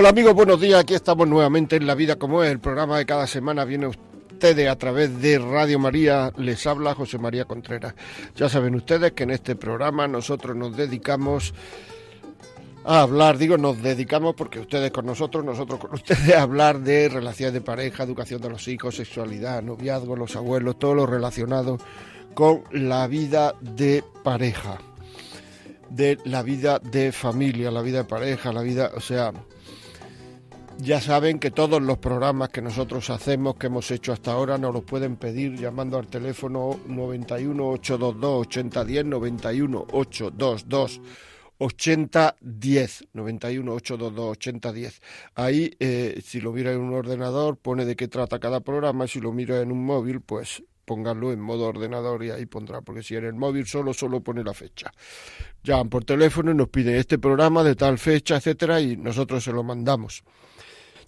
Hola amigos, buenos días. Aquí estamos nuevamente en La Vida como es, el programa de cada semana viene ustedes a través de Radio María. Les habla José María Contreras. Ya saben ustedes que en este programa nosotros nos dedicamos a hablar, digo, nos dedicamos porque ustedes con nosotros, nosotros con ustedes, a hablar de relaciones de pareja, educación de los hijos, sexualidad, noviazgo, los abuelos, todo lo relacionado con la vida de pareja, de la vida de familia, la vida de pareja, la vida, o sea, ya saben que todos los programas que nosotros hacemos, que hemos hecho hasta ahora, nos los pueden pedir llamando al teléfono 91 822 8010, 91 822 8010, 91 822 8010. Ahí, eh, si lo mira en un ordenador, pone de qué trata cada programa. Si lo mira en un móvil, pues pónganlo en modo ordenador y ahí pondrá, porque si en el móvil solo, solo pone la fecha. Llaman por teléfono y nos piden este programa de tal fecha, etcétera, y nosotros se lo mandamos.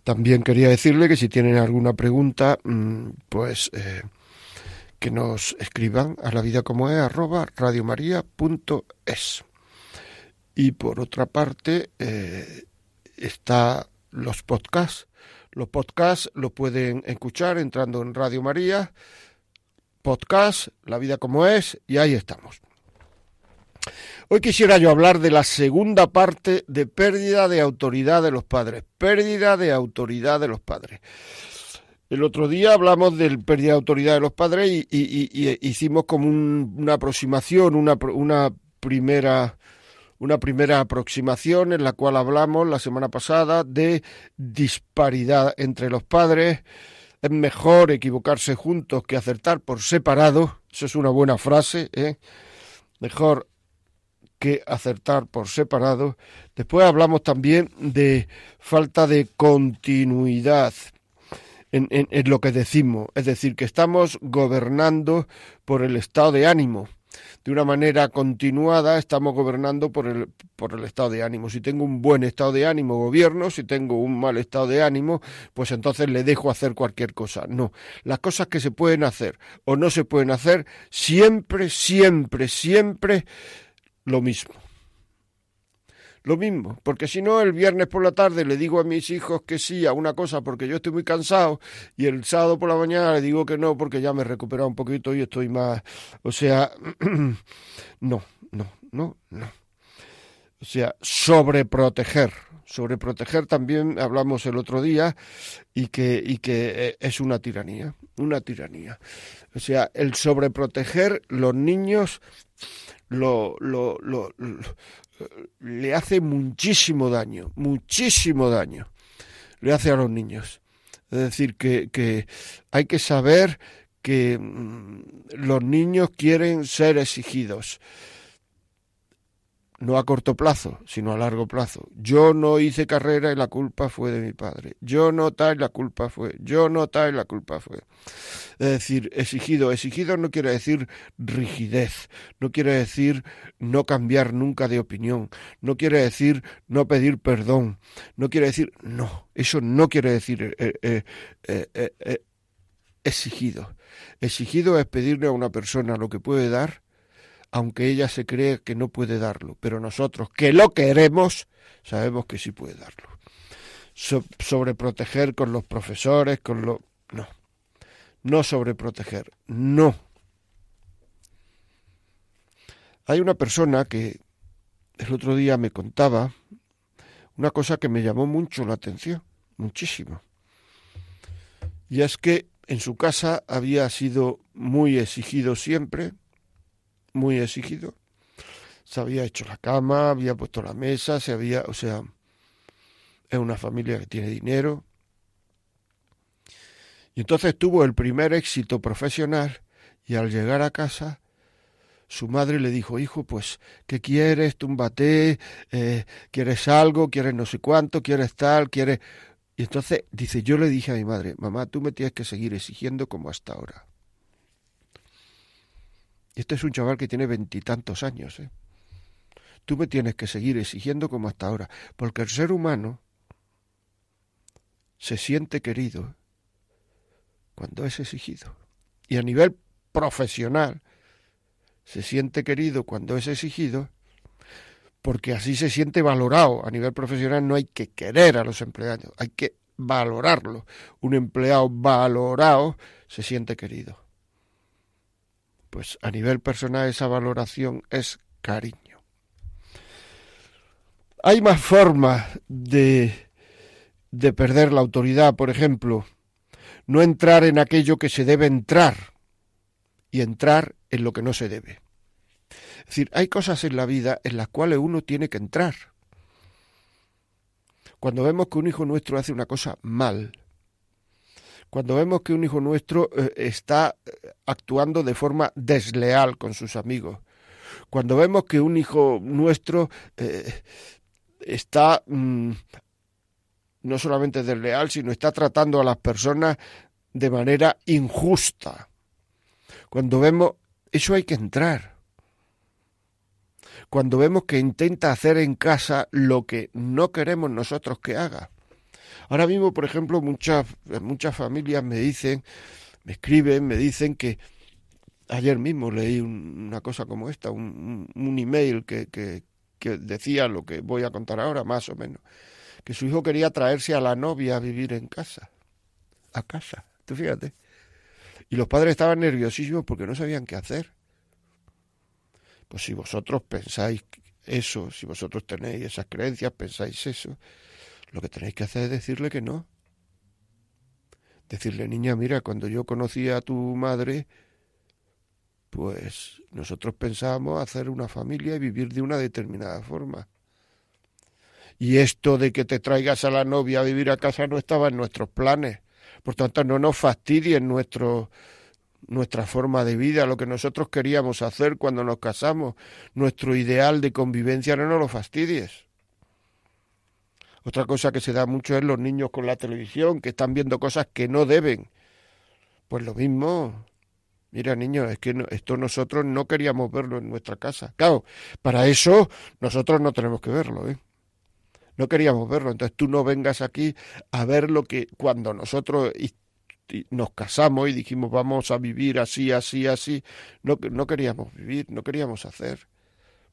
También quería decirle que si tienen alguna pregunta, mm, pues eh, que nos escriban a la vida como es arroba radiomaria.es. Y por otra parte, eh, está los podcasts. Los podcasts los pueden escuchar entrando en Radio María, podcast, La vida como es, y ahí estamos. Hoy quisiera yo hablar de la segunda parte de pérdida de autoridad de los padres. Pérdida de autoridad de los padres. El otro día hablamos del pérdida de autoridad de los padres y, hicimos como una aproximación, una, una, primera una primera aproximación en la cual hablamos la semana pasada de disparidad entre los padres. Es mejor equivocarse juntos que acertar por separado. Eso es una buena frase. ¿eh? Mejor que acertar por separado. Después hablamos también de falta de continuidad en, lo que decimos, es decir, que estamos gobernando por el estado de ánimo. De una manera continuada estamos gobernando por el, por el estado de ánimo. Si tengo un buen estado de ánimo, gobierno. Si tengo un mal estado de ánimo, pues entonces le dejo hacer cualquier cosa. No, las cosas que se pueden hacer o no se pueden hacer, siempre, siempre, siempre lo mismo. Lo mismo, porque si no, el viernes por la tarde le digo a mis hijos que sí a una cosa porque yo estoy muy cansado y el sábado por la mañana le digo que no porque ya me he recuperado un poquito y estoy más... O sea, no, no, no, no. O sea, sobreproteger. Sobreproteger también hablamos el otro día y que, y que eh, es una tiranía, una tiranía. O sea, el sobreproteger los niños lo, lo, lo, le hace muchísimo daño, muchísimo daño. Le hace a los niños. Es decir, que, que hay que saber que mm, los niños quieren ser exigidos no a corto plazo, sino a largo plazo. Yo no hice carrera y la culpa fue de mi padre. Yo no tal, la culpa fue. Yo no tal, la culpa fue. Es decir, exigido. Exigido no quiere decir rigidez, no quiere decir no cambiar nunca de opinión, no quiere decir no pedir perdón, no quiere decir no. Eso no quiere decir eh, eh, eh, exigido. Exigido es pedirle a una persona lo que puede dar aunque ella se cree que no puede darlo, pero nosotros que lo queremos, sabemos que sí puede darlo. sobreproteger con los profesores, con lo... No, no sobreproteger, no. Hay una persona que el otro día me contaba una cosa que me llamó mucho la atención, muchísimo. Y es que en su casa había sido muy exigido siempre, muy exigido. Se había hecho la cama, había puesto la mesa, se había, o sea, es una familia que tiene dinero. Y entonces tuvo el primer éxito profesional y al llegar a casa su madre le dijo, hijo, pues, ¿qué quieres? Túmbate, eh, ¿quieres algo? ¿Quieres no sé cuánto? ¿Quieres tal? ¿Quieres...? Y entonces, dice, yo le dije a mi madre, mamá, tú me tienes que seguir exigiendo como hasta ahora. Este es un chaval que tiene veintitantos años, ¿eh? Tú me tienes que seguir exigiendo como hasta ahora, porque el ser humano se siente querido cuando es exigido. Y a nivel profesional, se siente querido cuando es exigido, porque así se siente valorado. A nivel profesional no hay que querer a los empleados, hay que valorarlo. Un empleado valorado se siente querido. Pues a nivel personal esa valoración es cariño. Hay más formas de, de perder la autoridad, por ejemplo, no entrar en aquello que se debe entrar y entrar en lo que no se debe. Es decir, hay cosas en la vida en las cuales uno tiene que entrar. Cuando vemos que un hijo nuestro hace una cosa mal, cuando vemos que un hijo nuestro eh, está eh, actuando de forma desleal con sus amigos, cuando vemos que un hijo nuestro eh, está mm, no solamente desleal, sino está tratando a las personas de manera injusta. Cuando vemos, eso hay que entrar. Cuando vemos que intenta hacer en casa lo que no queremos nosotros que haga. Ahora mismo, por ejemplo, muchas, muchas familias me dicen, me escriben, me dicen que ayer mismo leí una cosa como esta, un, un email que, que, que decía lo que voy a contar ahora, más o menos, que su hijo quería traerse a la novia a vivir en casa, a casa, tú fíjate. Y los padres estaban nerviosísimos porque no sabían qué hacer. Pues si vosotros pensáis eso, si vosotros tenéis esas creencias, pensáis eso, lo que tenéis que hacer es decirle que no. Decirle, niña, mira, cuando yo conocí a tu madre, pues nosotros pensábamos hacer una familia y vivir de una determinada forma. Y esto de que te traigas a la novia a vivir a casa no estaba en nuestros planes. Por tanto, no nos fastidien nuestro, nuestra forma de vida, lo que nosotros queríamos hacer cuando nos casamos, nuestro ideal de convivencia, no nos lo fastidies. Otra cosa que se da mucho es los niños con la televisión, que están viendo cosas que no deben. Pues lo mismo. Mira, niños, es que esto nosotros no queríamos verlo en nuestra casa. Claro, para eso nosotros no tenemos que verlo, ¿eh? no queríamos verlo. Entonces tú no vengas aquí a ver lo que cuando nosotros nos casamos y dijimos vamos a vivir así, así, así, no, no queríamos vivir, no queríamos hacer.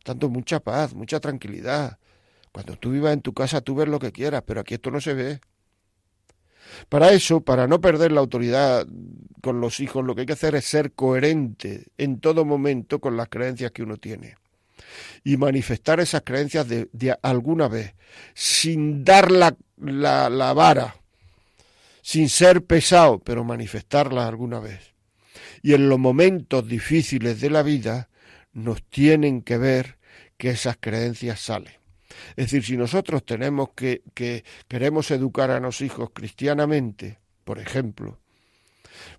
Tanto mucha paz, mucha tranquilidad. Cuando tú vivas en tu casa tú ves lo que quieras, pero aquí esto no se ve. Para eso, para no perder la autoridad con los hijos, lo que hay que hacer es ser coherente en todo momento con las creencias que uno tiene y manifestar esas creencias de, alguna vez, sin dar la, la, la vara, sin ser pesado, pero manifestarlas alguna vez. Y en los momentos difíciles de la vida nos tienen que ver que esas creencias salen. Es decir, si nosotros tenemos que, que queremos educar a los hijos cristianamente, por ejemplo,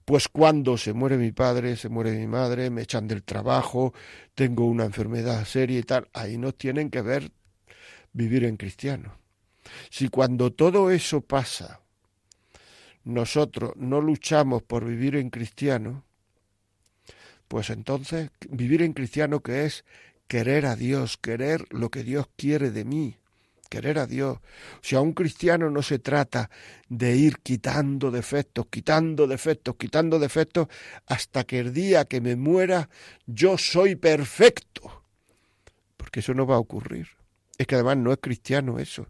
pues cuando se muere mi padre, se muere mi madre, me echan del trabajo, tengo una enfermedad seria y tal, ahí nos tienen que ver vivir en cristiano. Si cuando todo eso pasa, nosotros no luchamos por vivir en cristiano, pues entonces vivir en cristiano que es querer a Dios, querer lo que Dios quiere de mí, querer a Dios. O sea, un cristiano no se trata de ir quitando defectos, quitando defectos, quitando defectos, hasta que el día que me muera yo soy perfecto. Porque eso no va a ocurrir. Es que además no es cristiano eso.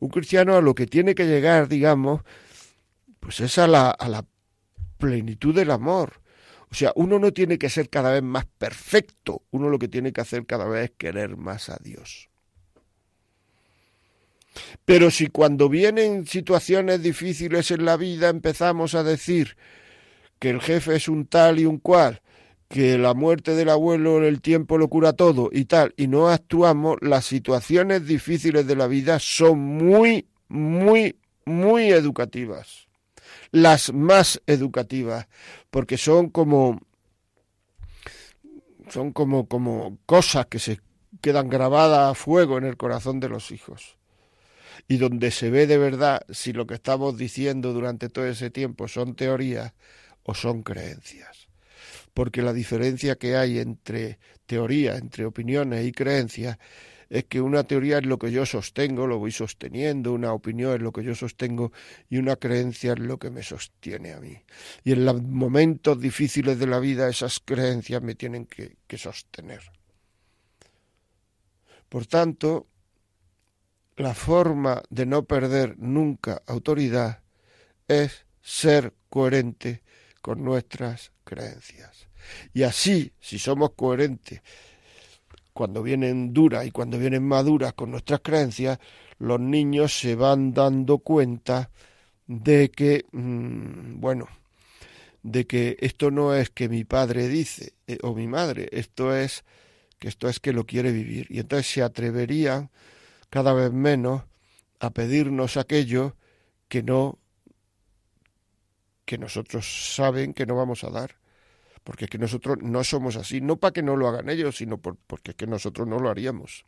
Un cristiano a lo que tiene que llegar, digamos, pues es a la, a la plenitud del amor. O sea, uno no tiene que ser cada vez más perfecto, uno lo que tiene que hacer cada vez es querer más a Dios. Pero si cuando vienen situaciones difíciles en la vida empezamos a decir que el jefe es un tal y un cual, que la muerte del abuelo el tiempo lo cura todo y tal, y no actuamos, las situaciones difíciles de la vida son muy, muy, muy educativas. Las más educativas, porque son como son como, como cosas que se quedan grabadas a fuego en el corazón de los hijos. Y donde se ve de verdad si lo que estamos diciendo durante todo ese tiempo son teorías o son creencias. Porque la diferencia que hay entre teoría, entre opiniones y creencias, es que una teoría es lo que yo sostengo, lo voy sosteniendo, una opinión es lo que yo sostengo y una creencia es lo que me sostiene a mí. Y en los momentos difíciles de la vida esas creencias me tienen que, que sostener. Por tanto, la forma de no perder nunca autoridad es ser coherente con nuestras creencias. Y así, si somos coherentes cuando vienen duras y cuando vienen maduras con nuestras creencias, los niños se van dando cuenta de que, mm, bueno, de que esto no es que mi padre dice eh, o mi madre, esto es que esto es que lo quiere vivir. Y entonces se atreverían cada vez menos a pedirnos aquello que no que nosotros saben que no vamos a dar porque es que nosotros no somos así, no para que no lo hagan ellos, sino porque es que nosotros no lo haríamos.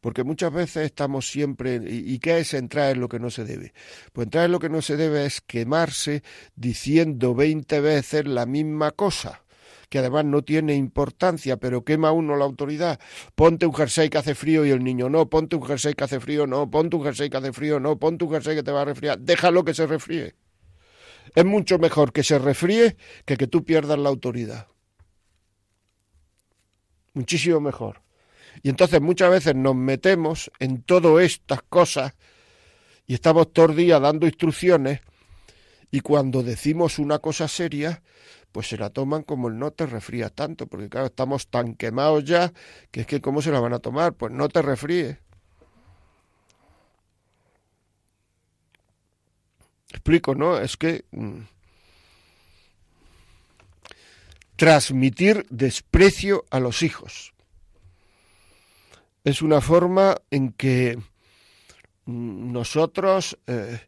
Porque muchas veces estamos siempre... ¿Y, qué es entrar en lo que no se debe? Pues entrar en lo que no se debe es quemarse diciendo veinte veces la misma cosa que además no tiene importancia, pero quema uno la autoridad. Ponte un jersey que hace frío y el niño no, ponte un jersey que hace frío, no, ponte un jersey que hace frío, no, ponte un jersey que te va a resfriar, déjalo que se resfríe. Es mucho mejor que se refríe que que tú pierdas la autoridad. Muchísimo mejor. Y entonces muchas veces nos metemos en todas estas cosas y estamos todo el día dando instrucciones y cuando decimos una cosa seria, pues se la toman como el no te refrías tanto, porque claro, estamos tan quemados ya que es que cómo se la van a tomar, pues no te refríes. Explico, ¿no? Es que mm, transmitir desprecio a los hijos es una forma en que mm, nosotros eh,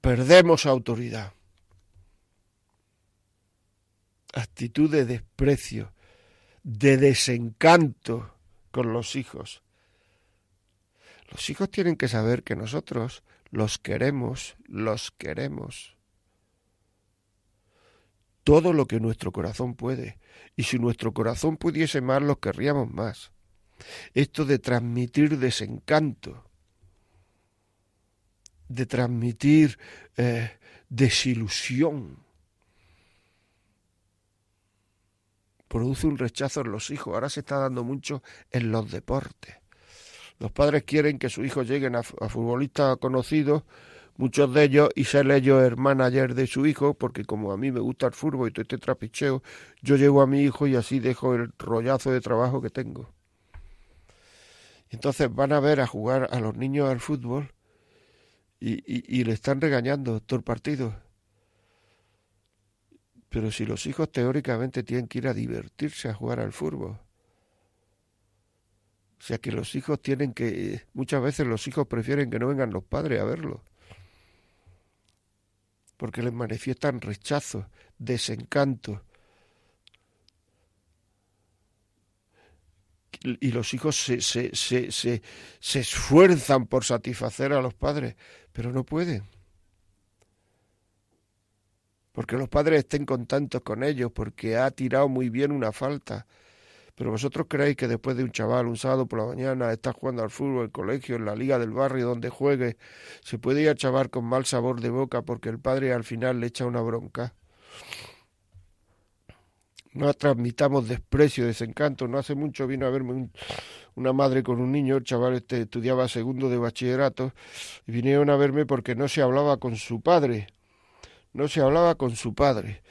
perdemos autoridad. Actitud de desprecio, de desencanto con los hijos. Los hijos tienen que saber que nosotros los queremos, los queremos. Todo lo que nuestro corazón puede. Y si nuestro corazón pudiese más, los querríamos más. Esto de transmitir desencanto, de transmitir eh, desilusión, produce un rechazo en los hijos. Ahora se está dando mucho en los deportes. Los padres quieren que sus hijos lleguen a, futbolistas conocidos, muchos de ellos, y ser ellos el manager de su hijo, porque como a mí me gusta el fútbol y todo este trapicheo, yo llevo a mi hijo y así dejo el rollazo de trabajo que tengo. Entonces van a ver a jugar a los niños al fútbol y, y, y le están regañando todo el partido. Pero si los hijos teóricamente tienen que ir a divertirse a jugar al fútbol. O sea que los hijos tienen que, muchas veces los hijos prefieren que no vengan los padres a verlo, porque les manifiestan rechazo, desencanto. Y los hijos se, se, se, se, se esfuerzan por satisfacer a los padres, pero no pueden. Porque los padres estén contentos con ellos, porque ha tirado muy bien una falta, pero vosotros creéis que después de un chaval un sábado por la mañana está jugando al fútbol el colegio, en la liga del barrio donde juegue, se puede ir a chaval con mal sabor de boca porque el padre al final le echa una bronca. No transmitamos desprecio, desencanto. No hace mucho vino a verme una madre con un niño, el chaval este estudiaba segundo de bachillerato, y vinieron a verme porque no se hablaba con su padre. No se hablaba con su padre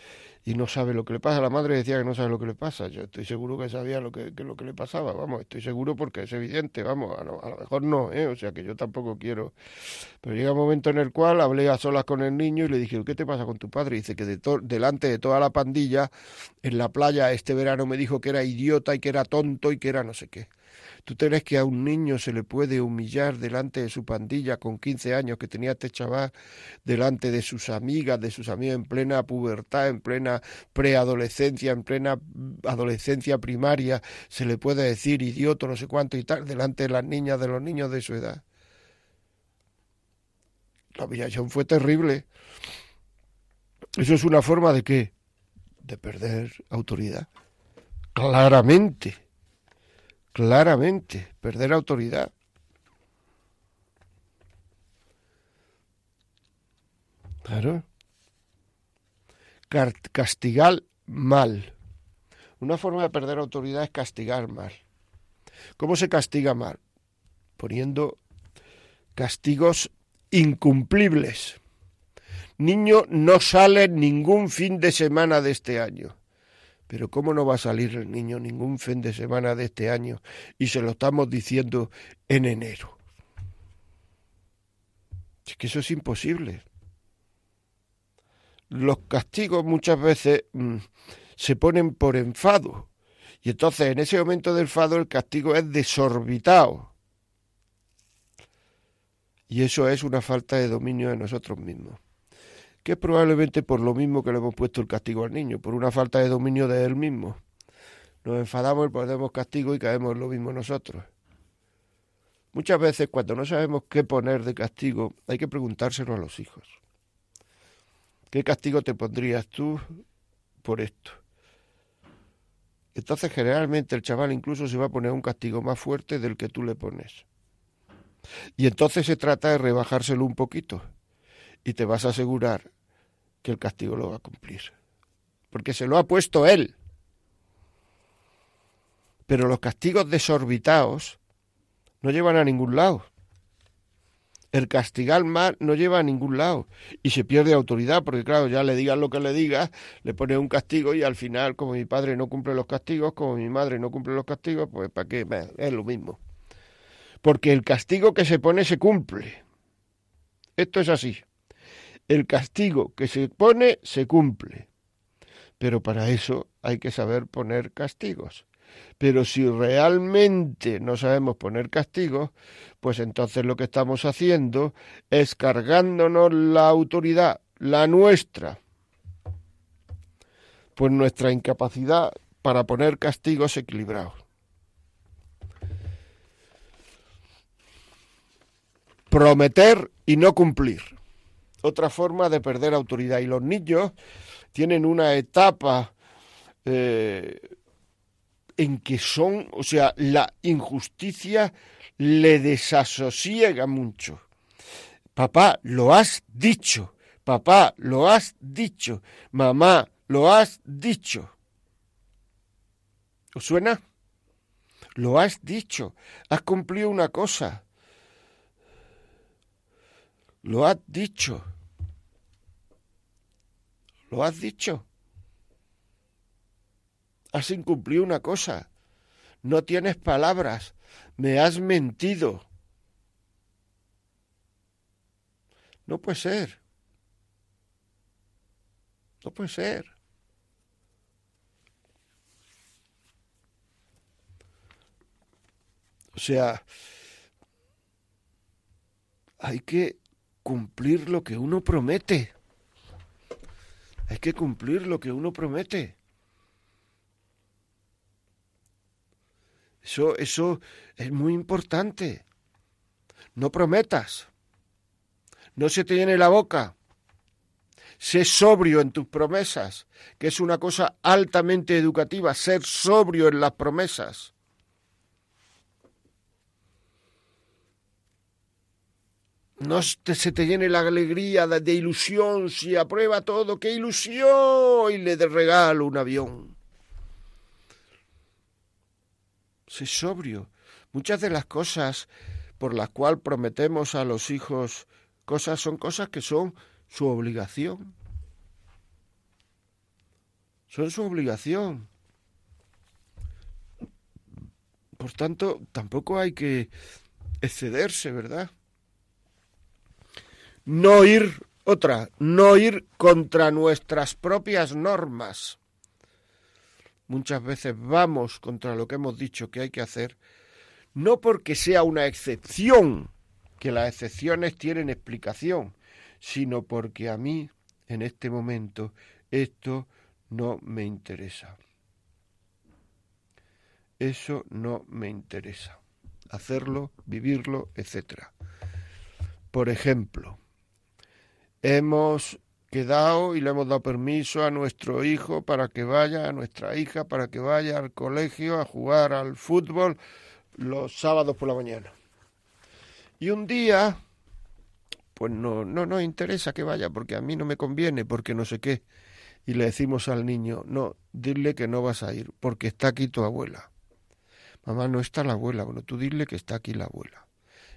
y no sabe lo que le pasa. La madre decía que no sabe lo que le pasa. Yo estoy seguro que sabía lo que, lo que le pasaba, vamos, estoy seguro porque es evidente, vamos, a lo, mejor no, ¿eh? o sea que yo tampoco quiero. Pero llega un momento en el cual hablé a solas con el niño y le dije, ¿qué te pasa con tu padre? Y dice que de delante de toda la pandilla, en la playa este verano me dijo que era idiota y que era tonto y que era no sé qué. ¿Tú crees que a un niño se le puede humillar delante de su pandilla con 15 años que tenía este chaval, delante de sus amigas, de sus amigos en plena pubertad, en plena preadolescencia, en plena adolescencia primaria, se le puede decir idiota, no sé cuánto y tal, delante de las niñas, de los niños de su edad? La humillación fue terrible. Eso es una forma de qué? De perder autoridad. Claramente. Claramente. Perder autoridad. Claro. Castigar mal. Una forma de perder autoridad es castigar mal. ¿Cómo se castiga mal? Poniendo castigos incumplibles. Niño no sale ningún fin de semana de este año. Pero ¿cómo no va a salir el niño ningún fin de semana de este año? Y se lo estamos diciendo en enero. Es que eso es imposible. Los castigos muchas veces mm, se ponen por enfado. Y entonces en ese momento del enfado el castigo es desorbitado. Y eso es una falta de dominio de nosotros mismos. Que es probablemente por lo mismo que le hemos puesto el castigo al niño, por una falta de dominio de él mismo. Nos enfadamos y ponemos castigo y caemos en lo mismo nosotros. Muchas veces cuando no sabemos qué poner de castigo, hay que preguntárselo a los hijos. ¿Qué castigo te pondrías tú por esto? Entonces generalmente el chaval incluso se va a poner un castigo más fuerte del que tú le pones. Y entonces se trata de rebajárselo un poquito y te vas a asegurar que el castigo lo va a cumplir. Porque se lo ha puesto él. Pero los castigos desorbitados no llevan a ningún lado. El castigar mal no lleva a ningún lado y se pierde autoridad porque claro, ya le digas lo que le digas, le pones un castigo y al final como mi padre no cumple los castigos, como mi madre no cumple los castigos, pues para qué, es lo mismo porque el castigo que se pone se cumple. Esto es así. El castigo que se pone se cumple. Pero para eso hay que saber poner castigos. Pero si realmente no sabemos poner castigos, pues entonces lo que estamos haciendo es cargándonos la autoridad, la nuestra, pues nuestra incapacidad para poner castigos equilibrados. prometer y no cumplir. Otra forma de perder autoridad. Y los niños tienen una etapa eh, en que son, o sea, la injusticia le desasosiega mucho. Papá, lo has dicho. Papá, lo has dicho. Mamá, lo has dicho. ¿Os suena? Lo has dicho. Has cumplido una cosa. Lo has dicho. Lo has dicho. Has incumplido una cosa. No tienes palabras. Me has mentido. No puede ser. No puede ser. O sea, hay que cumplir lo que uno promete. Hay que cumplir lo que uno promete. Eso, eso es muy importante. No prometas. No se te llene la boca. Sé sobrio en tus promesas, que es una cosa altamente educativa, ser sobrio en las promesas. No se te llene la alegría de, ilusión si aprueba todo, qué ilusión, y le regalo un avión. Sé sobrio. Muchas de las cosas por las cuales prometemos a los hijos cosas son cosas que son su obligación. Son su obligación. Por tanto, tampoco hay que excederse, ¿verdad? No ir, otra, no ir contra nuestras propias normas. Muchas veces vamos contra lo que hemos dicho que hay que hacer, no porque sea una excepción, que las excepciones tienen explicación, sino porque a mí, en este momento, esto no me interesa. Eso no me interesa. Hacerlo, vivirlo, etc. Por ejemplo, hemos quedado y le hemos dado permiso a nuestro hijo para que vaya, a nuestra hija, para que vaya al colegio a jugar al fútbol los sábados por la mañana. Y un día, pues no, no nos interesa que vaya porque a mí no me conviene, porque no sé qué. Y le decimos al niño, no, dile que no vas a ir, porque está aquí tu abuela. Mamá, no está la abuela. Bueno, tú dile que está aquí la abuela,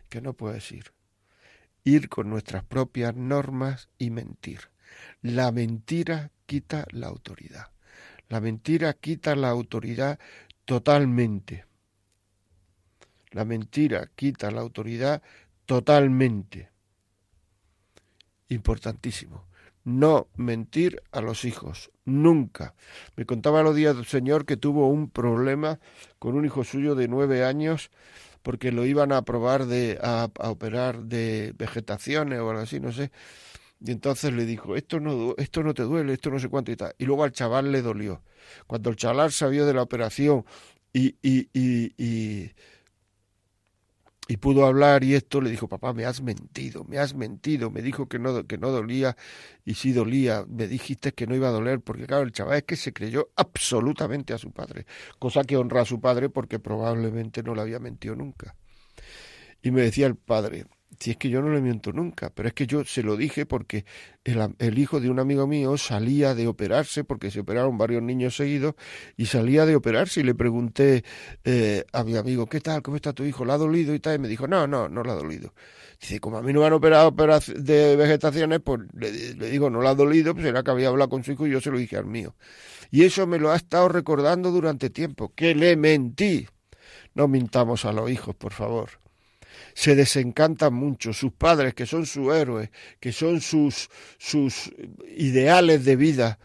que no puedes ir. Ir con nuestras propias normas y mentir. La mentira quita la autoridad. La mentira quita la autoridad totalmente. La mentira quita la autoridad totalmente. Importantísimo. No mentir a los hijos. Nunca. Me contaba los días del señor que tuvo un problema con un hijo suyo de nueve años porque lo iban a probar de, a, a operar de vegetaciones o algo así, no sé y entonces le dijo, esto no, esto no te duele, esto no sé cuánto y tal. Y luego al chaval le dolió. Cuando el chaval salió de la operación y, y, y, y, y pudo hablar y esto, le dijo, papá, me has mentido, me has mentido. Me dijo que no, que no dolía y sí dolía. Me dijiste que no iba a doler, porque claro, el chaval es que se creyó absolutamente a su padre. Cosa que honra a su padre porque probablemente no le había mentido nunca. Y me decía el padre, si es que yo no le miento nunca, pero es que yo se lo dije porque el, hijo de un amigo mío salía de operarse, porque se operaron varios niños seguidos, y salía de operarse y le pregunté eh, a mi amigo, ¿qué tal? ¿Cómo está tu hijo? ¿La ha dolido? Y tal, y me dijo, no, no, no la ha dolido. Dice, como a mí no me han operado de vegetaciones, pues le, le digo, no la ha dolido, pues era que había hablado con su hijo y yo se lo dije al mío. Y eso me lo ha estado recordando durante tiempo, que le mentí. No mintamos a los hijos, por favor se desencantan mucho. Sus padres, que son sus héroes, que son sus, sus ideales de vida,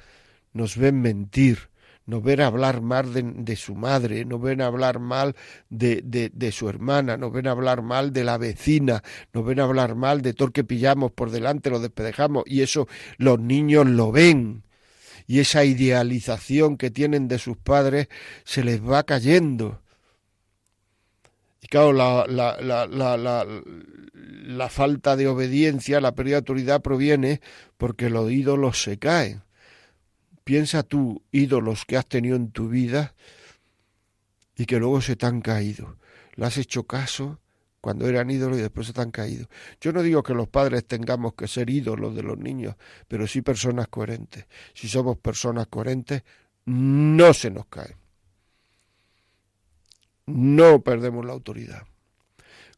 nos ven mentir, nos ven hablar mal de, su madre, nos ven hablar mal de, de, de, su hermana, nos ven hablar mal de la vecina, nos ven hablar mal de todo que pillamos por delante, lo despedejamos, y eso los niños lo ven. Y esa idealización que tienen de sus padres se les va cayendo y claro, la, falta de obediencia, la pérdida de autoridad proviene porque los ídolos se caen. Piensa tú, ídolos que has tenido en tu vida y que luego se te han caído. ¿Le has hecho caso cuando eran ídolos y después se han caído? Yo no digo que los padres tengamos que ser ídolos de los niños, pero sí personas coherentes. Si somos personas coherentes, no se nos caen no perdemos la autoridad.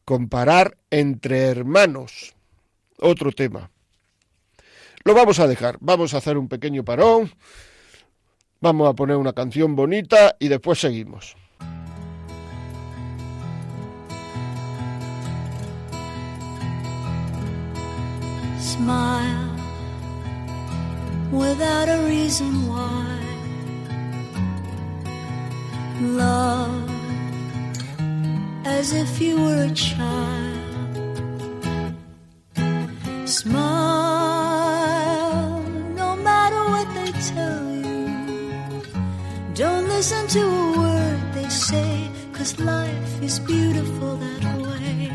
Comparar entre hermanos, otro tema. Lo vamos a dejar, vamos a hacer un pequeño parón, vamos a poner una canción bonita y después seguimos. Smile without a reason why. Love as if you were a child. Smile no matter what they tell you. Don't listen to a word they say, cause life is beautiful that way.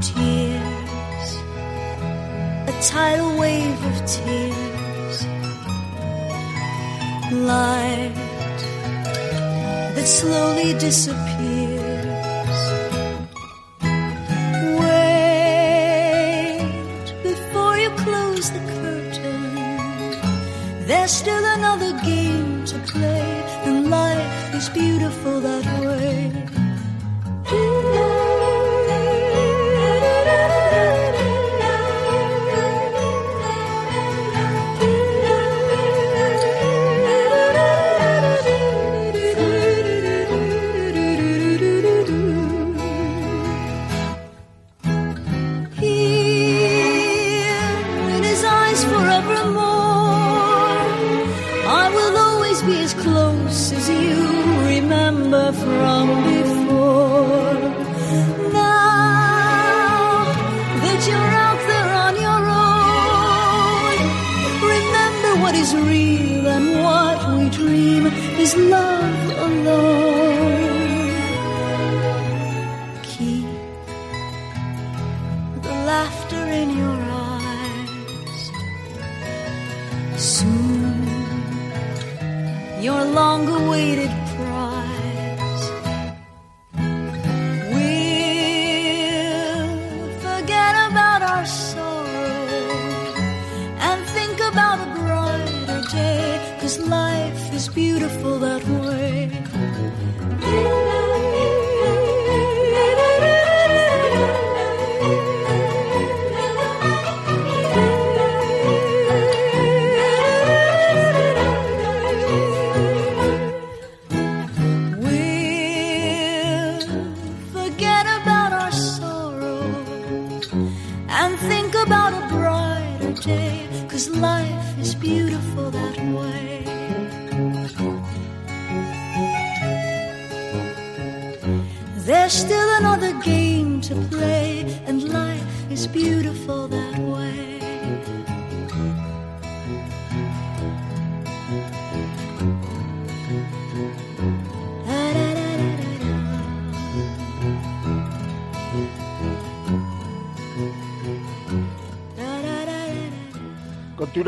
Tears, a tidal wave of tears. Light that slowly disappears. There's still another game to play, and life is beautiful that way.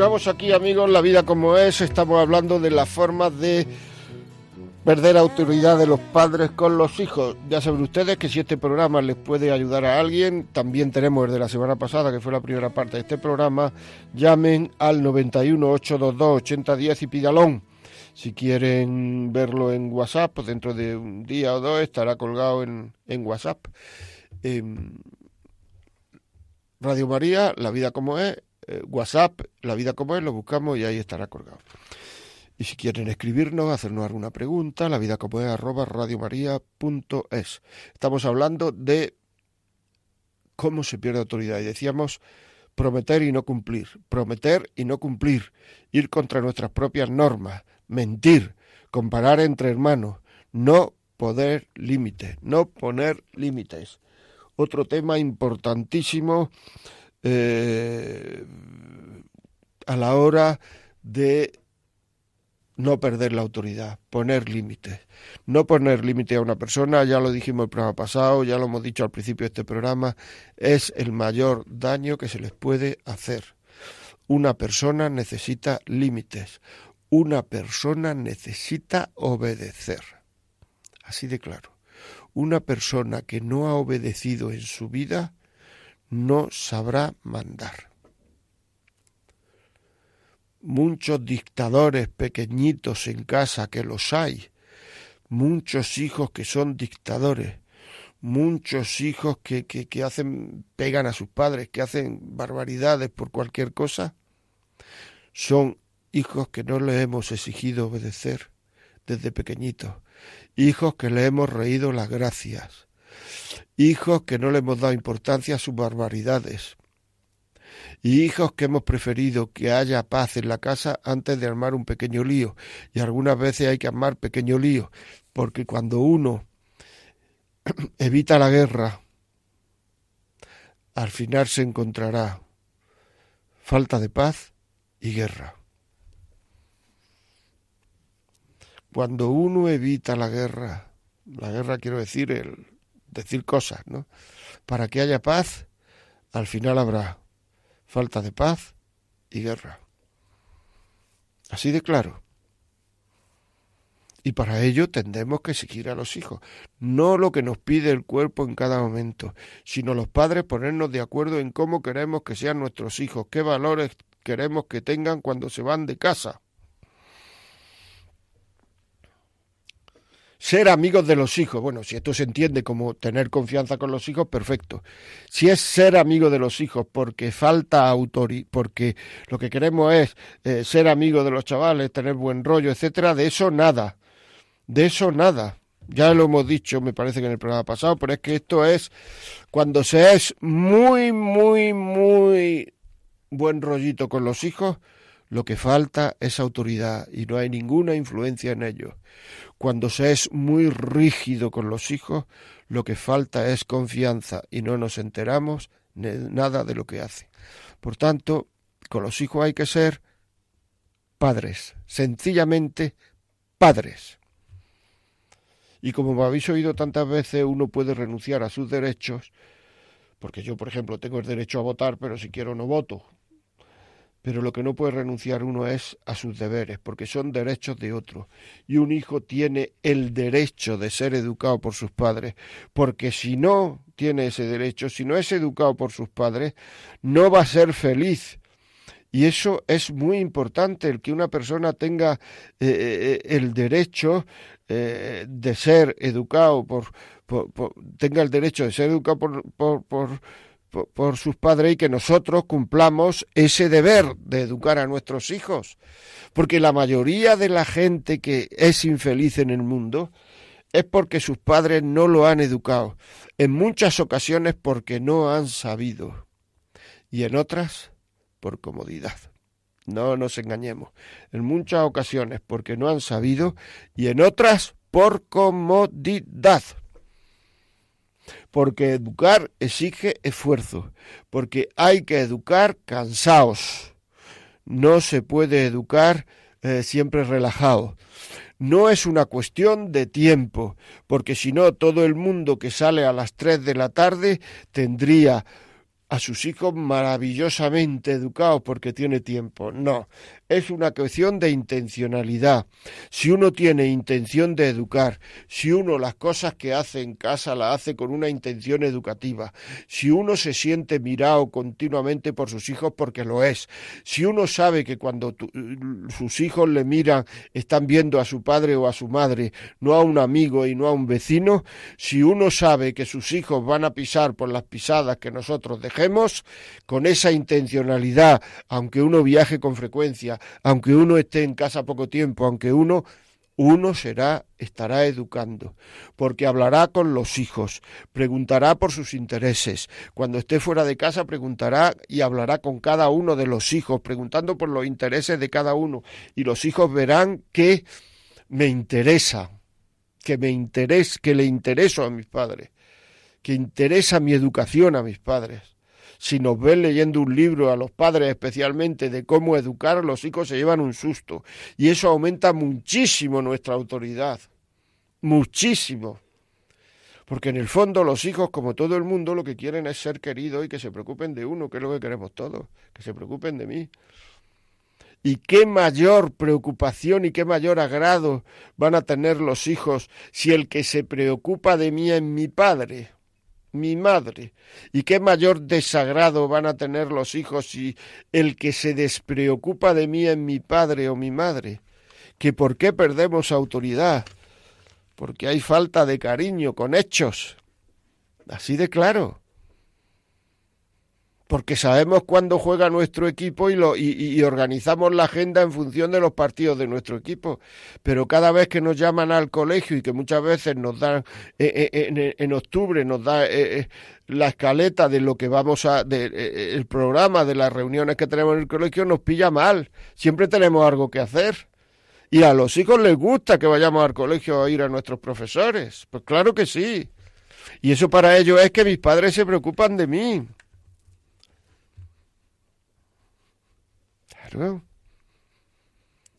Continuamos aquí, amigos, la vida como es. Estamos hablando de las formas de perder autoridad de los padres con los hijos. Ya saben ustedes que si este programa les puede ayudar a alguien, también tenemos el de la semana pasada, que fue la primera parte de este programa, llamen al 91 822 8010 y pidalón. Si quieren verlo en WhatsApp, pues dentro de un día o dos estará colgado en, en WhatsApp. Em, Radio María, La Vida como es, eh, WhatsApp, La Vida como es, lo buscamos y ahí estará colgado. Y si quieren escribirnos, hacernos alguna pregunta, la vida como es arroba radiomaria.es. Estamos hablando de cómo se pierde autoridad. Y decíamos prometer y no cumplir, prometer y no cumplir, ir contra nuestras propias normas, mentir, comparar entre hermanos, no poder límites, no poner límites. Otro tema importantísimo eh, a la hora de no perder la autoridad, poner límites. No poner límite a una persona, ya lo dijimos el programa pasado, ya lo hemos dicho al principio de este programa, es el mayor daño que se les puede hacer. Una persona necesita límites, una persona necesita obedecer. Así de claro. Una persona que no ha obedecido en su vida no sabrá mandar. Muchos dictadores pequeñitos en casa que los hay, muchos hijos que son dictadores, muchos hijos que, que, que, hacen, pegan a sus padres, que hacen barbaridades por cualquier cosa, son hijos que no le hemos exigido obedecer desde pequeñitos, hijos que le hemos reído las gracias, hijos que no le hemos dado importancia a sus barbaridades, y hijos que hemos preferido que haya paz en la casa antes de armar un pequeño lío. Y algunas veces hay que armar pequeño lío, porque cuando uno evita la guerra, al final se encontrará falta de paz y guerra. Cuando uno evita la guerra, la guerra quiero decir el decir cosas, ¿no? Para que haya paz, al final habrá falta de paz y guerra. Así de claro. Y para ello tendremos que exigir a los hijos, no lo que nos pide el cuerpo en cada momento, sino los padres ponernos de acuerdo en cómo queremos que sean nuestros hijos, qué valores queremos que tengan cuando se van de casa. Ser amigos de los hijos. Bueno, si esto se entiende como tener confianza con los hijos, perfecto. Si es ser amigo de los hijos porque falta autoridad, porque lo que queremos es eh, ser amigo de los chavales, tener buen rollo, etcétera, de eso nada. De eso nada. Ya lo hemos dicho, me parece que en el programa pasado, pero es que esto es cuando se es muy, muy, muy buen rollito con los hijos, lo que falta es autoridad y no hay ninguna influencia en ellos. Cuando se es muy rígido con los hijos, lo que falta es confianza y no nos enteramos de nada de lo que hace. Por tanto, con los hijos hay que ser padres, sencillamente padres. Y como me habéis oído tantas veces, uno puede renunciar a sus derechos, porque yo, por ejemplo, tengo el derecho a votar, pero si quiero no voto. Pero lo que no puede renunciar uno es a sus deberes, porque son derechos de otro. Y un hijo tiene el derecho de ser educado por sus padres, porque si no tiene ese derecho, si no es educado por sus padres, no va a ser feliz. Y eso es muy importante, el que una persona tenga eh, eh, el derecho eh, de ser educado por, tenga el derecho de ser educado por, por, sus padres y que nosotros cumplamos ese deber de educar a nuestros hijos. Porque la mayoría de la gente que es infeliz en el mundo es porque sus padres no lo han educado. En muchas ocasiones porque no han sabido. Y en otras por comodidad. No nos engañemos. En muchas ocasiones porque no han sabido y en otras por comodidad. Porque educar exige esfuerzo, porque hay que educar cansados. No se puede educar eh, siempre relajado. No es una cuestión de tiempo, porque si no todo el mundo que sale a las tres de la tarde tendría a sus hijos maravillosamente educados porque tiene tiempo. No, es una cuestión de intencionalidad. Si uno tiene intención de educar, si uno las cosas que hace en casa las hace con una intención educativa, si uno se siente mirado continuamente por sus hijos porque lo es, si uno sabe que cuando sus hijos le miran están viendo a su padre o a su madre, no a un amigo y no a un vecino, si uno sabe que sus hijos van a pisar por las pisadas que nosotros dejemos, con esa intencionalidad, aunque uno viaje con frecuencia, aunque uno esté en casa poco tiempo, aunque uno uno será, estará educando, porque hablará con los hijos, preguntará por sus intereses. Cuando esté fuera de casa, preguntará y hablará con cada uno de los hijos, preguntando por los intereses de cada uno. Y los hijos verán que me interesa, que me interesa, que le intereso a mis padres, que interesa mi educación a mis padres si nos ven leyendo un libro, a los padres especialmente, de cómo educar, los hijos se llevan un susto. Y eso aumenta muchísimo nuestra autoridad. Muchísimo. Porque en el fondo los hijos, como todo el mundo, lo que quieren es ser queridos y que se preocupen de uno, que es lo que queremos todos, que se preocupen de mí. Y qué mayor preocupación y qué mayor agrado van a tener los hijos si el que se preocupa de mí es mi padre mi madre. ¿Y qué mayor desagrado van a tener los hijos si el que se despreocupa de mí es mi padre o mi madre? ¿Que por qué perdemos autoridad? Porque hay falta de cariño con hechos. Así de claro porque sabemos cuándo juega nuestro equipo y, lo, y, organizamos la agenda en función de los partidos de nuestro equipo. Pero cada vez que nos llaman al colegio y que muchas veces nos dan, eh, eh, en, octubre nos da eh, la escaleta de lo que vamos a, de, el programa de las reuniones que tenemos en el colegio, nos pilla mal. Siempre tenemos algo que hacer. Y a los hijos les gusta que vayamos al colegio a ir a nuestros profesores. Pues claro que sí. Y eso para ellos es que mis padres se preocupan de mí.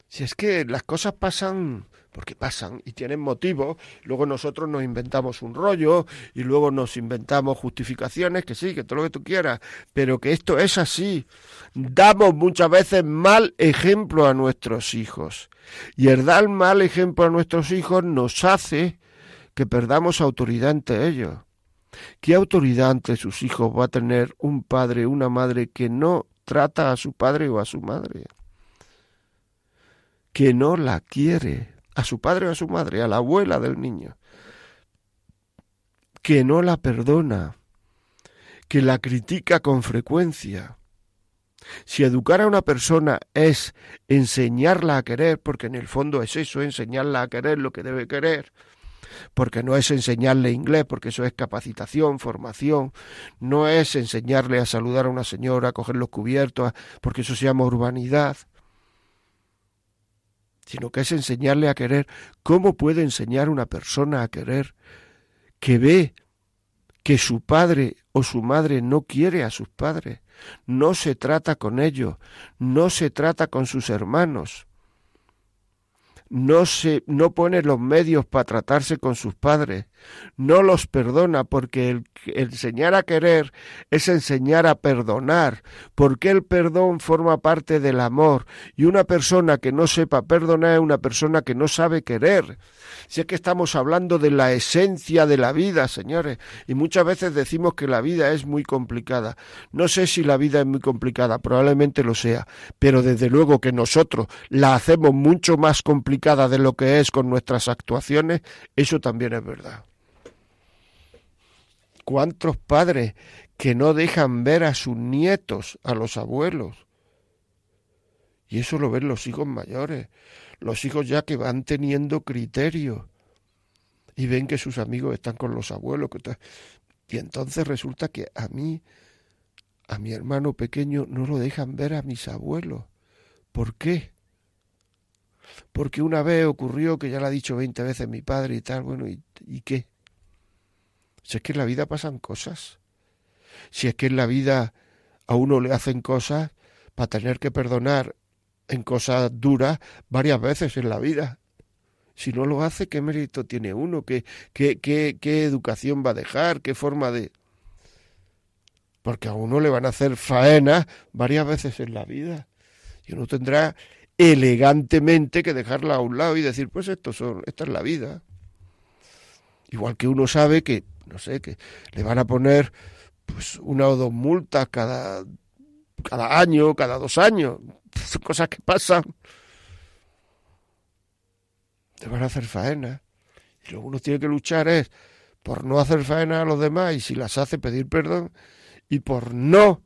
Si es que las cosas pasan porque pasan y tienen motivo, luego nosotros nos inventamos un rollo y luego nos inventamos justificaciones, que sí, que todo lo que tú quieras, pero que esto es así. Damos muchas veces mal ejemplo a nuestros hijos y el dar mal ejemplo a nuestros hijos nos hace que perdamos autoridad ante ellos. ¿Qué autoridad ante sus hijos va a tener un padre, una madre que no trata a su padre o a su madre? que no la quiere, a su padre o a su madre, a la abuela del niño, que no la perdona, que la critica con frecuencia. Si educar a una persona es enseñarla a querer, porque en el fondo es eso, enseñarla a querer lo que debe querer, porque no es enseñarle inglés, porque eso es capacitación, formación, no es enseñarle a saludar a una señora, a coger los cubiertos, porque eso se llama urbanidad, sino que es enseñarle a querer. ¿Cómo puede enseñar una persona a querer que ve que su padre o su madre no quiere a sus padres, no se trata con ellos, no se trata con sus hermanos? No se no pone los medios para tratarse con sus padres, no los perdona porque el, enseñar a querer es enseñar a perdonar, porque el perdón forma parte del amor y una persona que no sepa perdonar es una persona que no sabe querer. Si es que estamos hablando de la esencia de la vida, señores, y muchas veces decimos que la vida es muy complicada. No sé si la vida es muy complicada, probablemente lo sea, pero desde luego que nosotros la hacemos mucho más complicada de lo que es con nuestras actuaciones, eso también es verdad. ¿Cuántos padres que no dejan ver a sus nietos, a los abuelos? Y eso lo ven los hijos mayores, los hijos ya que van teniendo criterio y ven que sus amigos están con los abuelos. Y entonces resulta que a mí, a mi hermano pequeño, no lo dejan ver a mis abuelos. ¿Por qué? Porque una vez ocurrió, que ya lo ha dicho veinte veces mi padre y tal, bueno, ¿y, ¿y qué? Si es que en la vida pasan cosas. Si es que en la vida a uno le hacen cosas para tener que perdonar en cosas duras varias veces en la vida. Si no lo hace, ¿qué mérito tiene uno? ¿Qué, qué, qué, educación va a dejar? ¿Qué forma de...? Porque a uno le van a hacer faenas varias veces en la vida. Y uno tendrá elegantemente que dejarla a un lado y decir, pues esto son, esta es la vida. Igual que uno sabe que no sé, que le van a poner pues una o dos multas cada, cada año, cada dos años. Son cosas que pasan. Te van a hacer faena. Y lo que uno tiene que luchar es por no hacer faena a los demás y si las hace pedir perdón y por no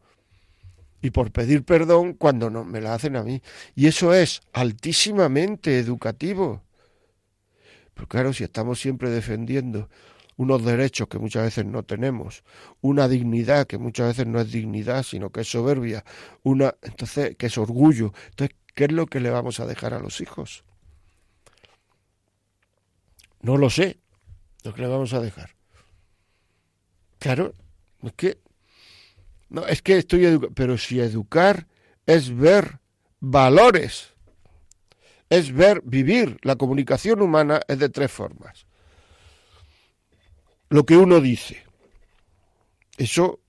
y por pedir perdón cuando no me la hacen a mí. Y eso es altísimamente educativo. Pero claro, si estamos siempre defendiendo unos derechos que muchas veces no tenemos, una dignidad que muchas veces no es dignidad, sino que es soberbia, una entonces que es orgullo. Entonces, ¿qué es lo que le vamos a dejar a los hijos? No lo sé, lo que le vamos a dejar. Claro, es que no, es que estoy educando, pero si educar es ver valores, es ver vivir. La comunicación humana es de tres formas lo que uno dice. Eso,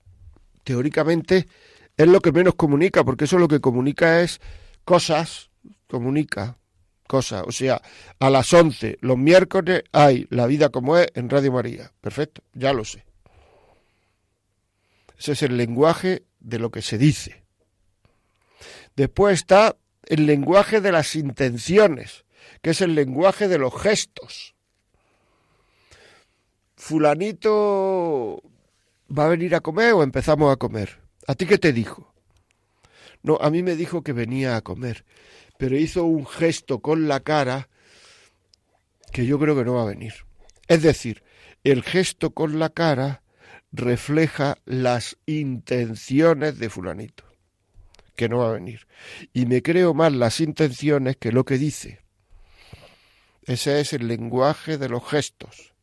teóricamente, es lo que menos comunica, porque eso lo que comunica es cosas, comunica cosas. O sea, a las 11 los miércoles hay La vida como es en Radio María. Perfecto, ya lo sé. Ese es el lenguaje de lo que se dice. Después está el lenguaje de las intenciones, que es el lenguaje de los gestos fulanito va a venir a comer o empezamos a comer. ¿A ti qué te dijo? No, a mí me dijo que venía a comer, pero hizo un gesto con la cara que yo creo que no va a venir. Es decir, el gesto con la cara refleja las intenciones de fulanito, que no va a venir. Y me creo más las intenciones que lo que dice. Ese es el lenguaje de los gestos.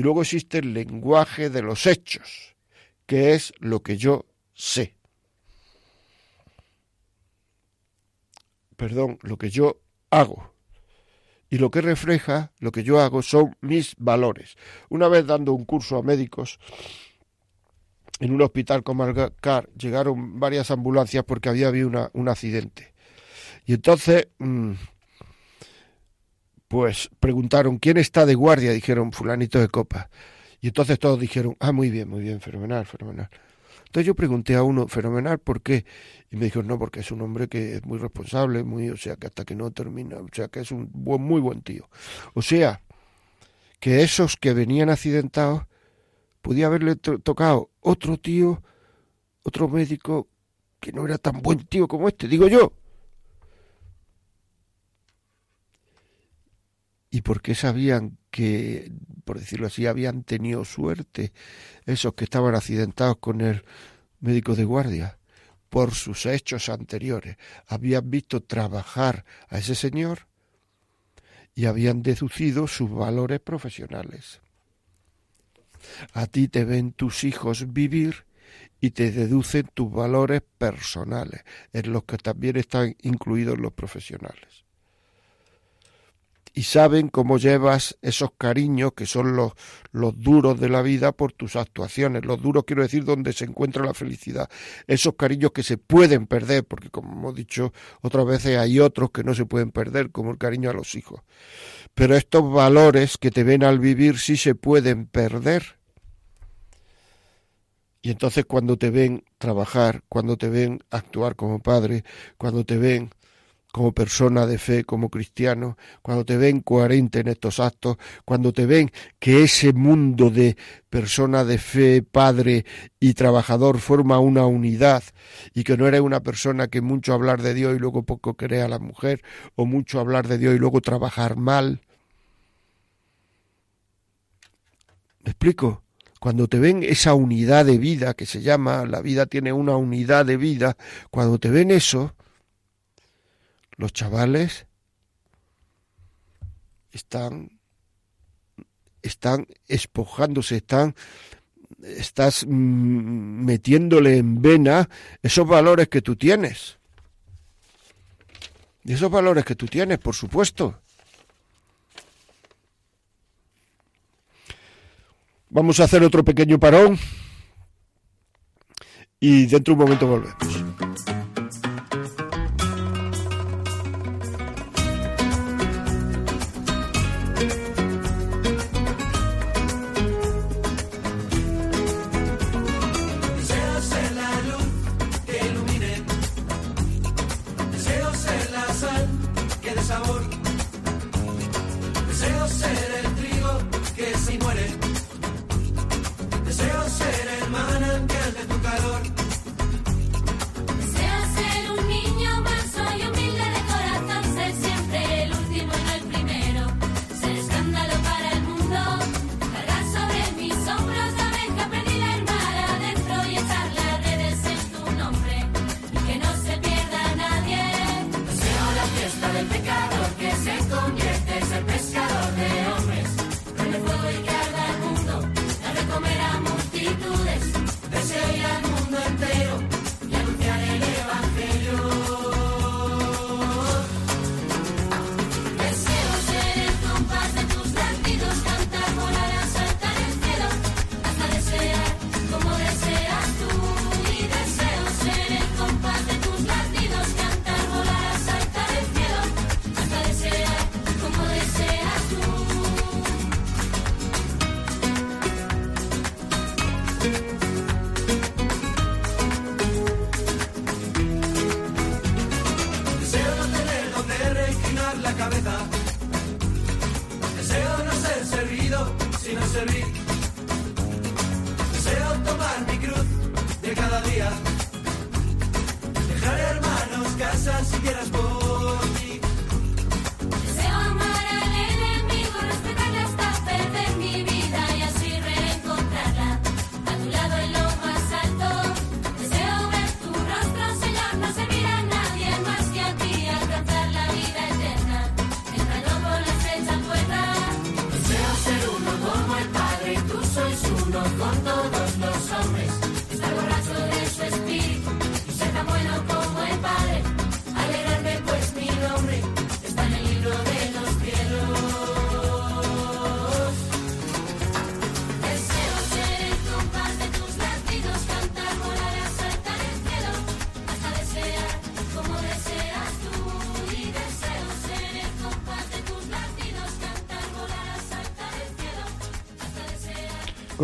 Y luego existe el lenguaje de los hechos, que es lo que yo sé. Perdón, lo que yo hago. Y lo que refleja lo que yo hago son mis valores. Una vez dando un curso a médicos en un hospital comarcal llegaron varias ambulancias porque había habido un accidente. Y entonces mm, pues preguntaron, ¿quién está de guardia? Dijeron, fulanito de copa. Y entonces todos dijeron, ah, muy bien, muy bien, fenomenal, fenomenal. Entonces yo pregunté a uno, fenomenal, ¿por qué? Y me dijo, no, porque es un hombre que es muy responsable, muy, o sea, que hasta que no termina, o sea, que es un buen, muy buen tío. O sea, que esos que venían accidentados, podía haberle tocado otro tío, otro médico, que no era tan buen tío como este, digo yo. Y porque sabían que, por decirlo así, habían tenido suerte esos que estaban accidentados con el médico de guardia por sus hechos anteriores. Habían visto trabajar a ese señor y habían deducido sus valores profesionales. A ti te ven tus hijos vivir y te deducen tus valores personales, en los que también están incluidos los profesionales. Y saben cómo llevas esos cariños que son los, los duros de la vida por tus actuaciones. Los duros quiero decir donde se encuentra la felicidad. Esos cariños que se pueden perder, porque como hemos dicho otras veces hay otros que no se pueden perder, como el cariño a los hijos. Pero estos valores que te ven al vivir sí se pueden perder. Y entonces cuando te ven trabajar, cuando te ven actuar como padre, cuando te ven como persona de fe, como cristiano, cuando te ven coherente en estos actos, cuando te ven que ese mundo de persona de fe, padre y trabajador forma una unidad y que no eres una persona que mucho hablar de Dios y luego poco crea a la mujer, o mucho hablar de Dios y luego trabajar mal. ¿Me explico? Cuando te ven esa unidad de vida que se llama, la vida tiene una unidad de vida, cuando te ven eso, los chavales están están espojándose, están estás mm, metiéndole en vena esos valores que tú tienes. Y esos valores que tú tienes, por supuesto. Vamos a hacer otro pequeño parón y dentro de un momento volvemos.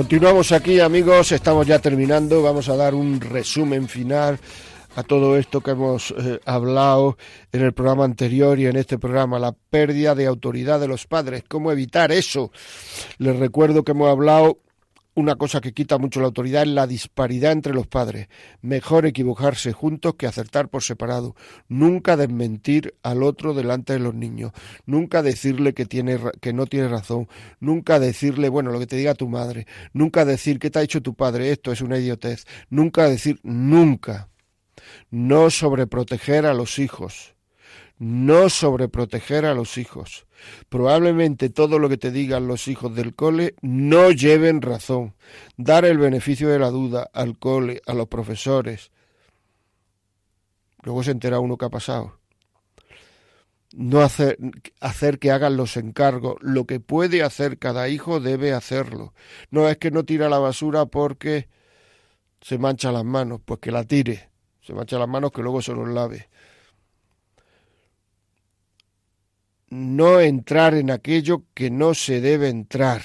Continuamos aquí amigos, estamos ya terminando, vamos a dar un resumen final a todo esto que hemos eh, hablado en el programa anterior y en este programa, la pérdida de autoridad de los padres, cómo evitar eso. Les recuerdo que hemos hablado una cosa que quita mucho la autoridad es la disparidad entre los padres. Mejor equivocarse juntos que acertar por separado. Nunca desmentir al otro delante de los niños. Nunca decirle que, tiene, que no tiene razón. Nunca decirle, bueno, lo que te diga tu madre. Nunca decir que te ha hecho tu padre. Esto es una idiotez. Nunca decir, nunca. No sobreproteger a los hijos. No sobreproteger a los hijos Probablemente todo lo que te digan los hijos del cole no lleven razón. Dar el beneficio de la duda al cole, a los profesores. Luego se entera uno que ha pasado. no hacer, hacer que hagan los encargos. Lo que puede hacer cada hijo debe hacerlo. No es que no tira la basura porque se mancha las manos, pues que la tire. Se mancha las manos que luego se los lave. No entrar en aquello que no se debe entrar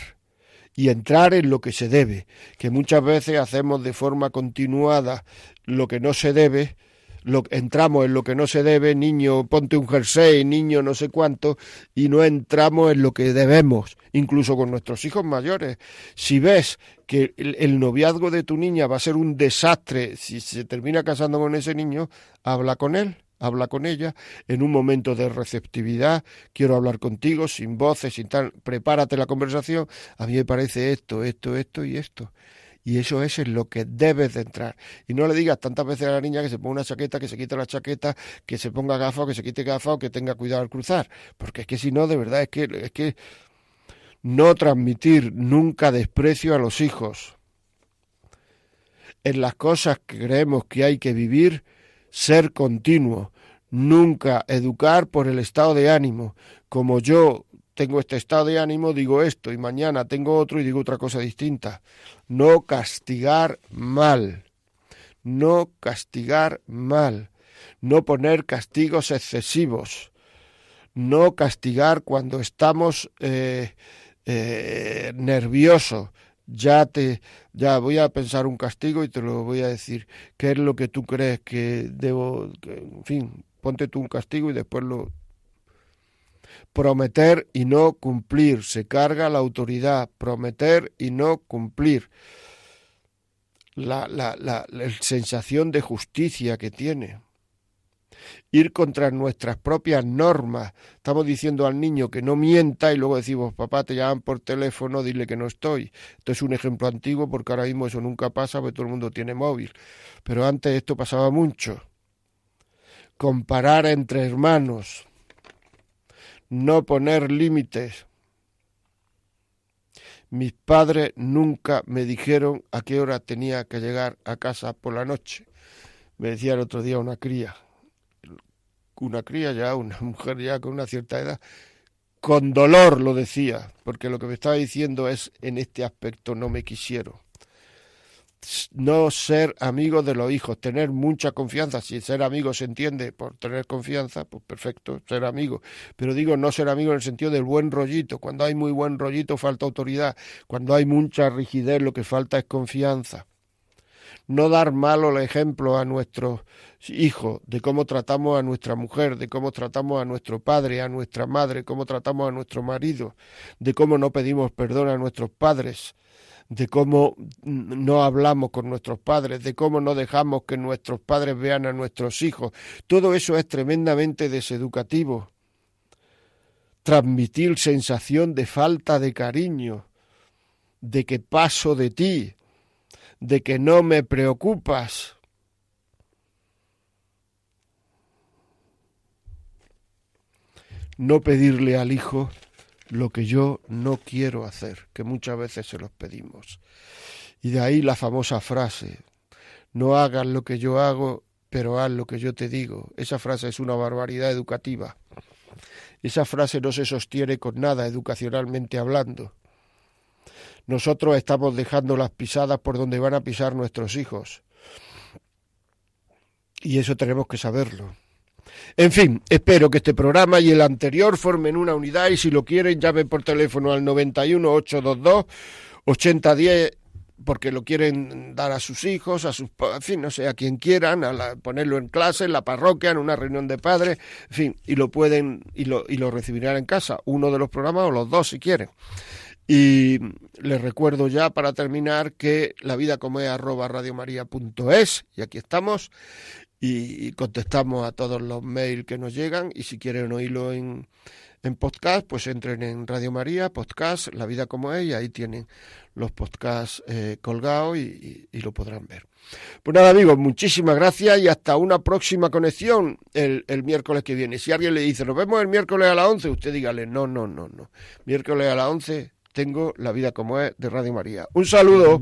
y entrar en lo que se debe, que muchas veces hacemos de forma continuada lo que no se debe, lo, entramos en lo que no se debe, niño, ponte un jersey, niño, no sé cuánto, y no entramos en lo que debemos, incluso con nuestros hijos mayores. Si ves que el, el noviazgo de tu niña va a ser un desastre si se termina casando con ese niño, habla con él habla con ella en un momento de receptividad, quiero hablar contigo, sin voces, sin tal, prepárate la conversación, a mí me parece esto, esto, esto y esto. Y eso es en lo que debes de entrar. Y no le digas tantas veces a la niña que se ponga una chaqueta, que se quite la chaqueta, que se ponga gafas, que se quite gafas o que tenga cuidado al cruzar. Porque es que si no, de verdad, es que, es que no transmitir nunca desprecio a los hijos. En las cosas que creemos que hay que vivir, ser continuo. Nunca educar por el estado de ánimo. Como yo tengo este estado de ánimo, digo esto y mañana tengo otro y digo otra cosa distinta. No castigar mal. No castigar mal. No poner castigos excesivos. No castigar cuando estamos eh, eh, nerviosos. Ya te, ya voy a pensar un castigo y te lo voy a decir. ¿Qué es lo que tú crees que debo, en fin, ponte tú un castigo y después lo prometer y no cumplir. Se carga la autoridad, prometer y no cumplir. La, la, la, la, sensación de justicia que tiene. Ir contra nuestras propias normas. Estamos diciendo al niño que no mienta y luego decimos, papá, te llaman por teléfono, dile que no estoy. Esto es un ejemplo antiguo porque ahora mismo eso nunca pasa porque todo el mundo tiene móvil. Pero antes esto pasaba mucho. Comparar entre hermanos no poner límites. Mis padres nunca me dijeron a qué hora tenía que llegar a casa por la noche. Me decía el otro día una cría, una cría ya, una mujer ya con una cierta edad, con dolor lo decía, porque lo que me estaba diciendo es en este aspecto no me quisieron no ser amigo de los hijos, tener mucha confianza. Si ser amigo se entiende por tener confianza, pues perfecto, ser amigo. Pero digo no ser amigo en el sentido del buen rollito. Cuando hay muy buen rollito falta autoridad. Cuando hay mucha rigidez lo que falta es confianza. No dar malo el ejemplo a nuestros hijos de cómo tratamos a nuestra mujer, de cómo tratamos a nuestro padre, a nuestra madre, cómo tratamos a nuestro marido, de cómo no pedimos perdón a nuestros padres, de cómo no hablamos con nuestros padres, de cómo no dejamos que nuestros padres vean a nuestros hijos. Todo eso es tremendamente deseducativo. Transmitir sensación de falta de cariño, de que paso de ti, de que no me preocupas. No pedirle al hijo lo que yo no quiero hacer, que muchas veces se los pedimos. Y de ahí la famosa frase, no hagas lo que yo hago, pero haz lo que yo te digo. Esa frase es una barbaridad educativa. Esa frase no se sostiene con nada educacionalmente hablando. Nosotros estamos dejando las pisadas por donde van a pisar nuestros hijos. Y eso tenemos que saberlo. En fin, espero que este programa y el anterior formen una unidad y si lo quieren llamen por teléfono al 91 822 8010 porque lo quieren dar a sus hijos, a sus, fin, no sé, a quien quieran, a ponerlo en clase, en la parroquia, en una reunión de padres, en fin, y lo pueden, y lo, y lo recibirán en casa, uno de los programas o los dos si quieren. Y les recuerdo ya para terminar que la vida como es arroba radiomaria.es, y aquí estamos, y, contestamos a todos los mails que nos llegan y si quieren oírlo en, en podcast, pues entren en Radio María, podcast, La vida como es, y ahí tienen los podcasts eh, colgados y, lo podrán ver. Pues nada amigos, muchísimas gracias y hasta una próxima conexión el, el, miércoles que viene. Si alguien le dice, nos vemos el miércoles a las 11, usted dígale, no, no, no, no. Miércoles a las 11 tengo La vida como es de Radio María. Un saludo.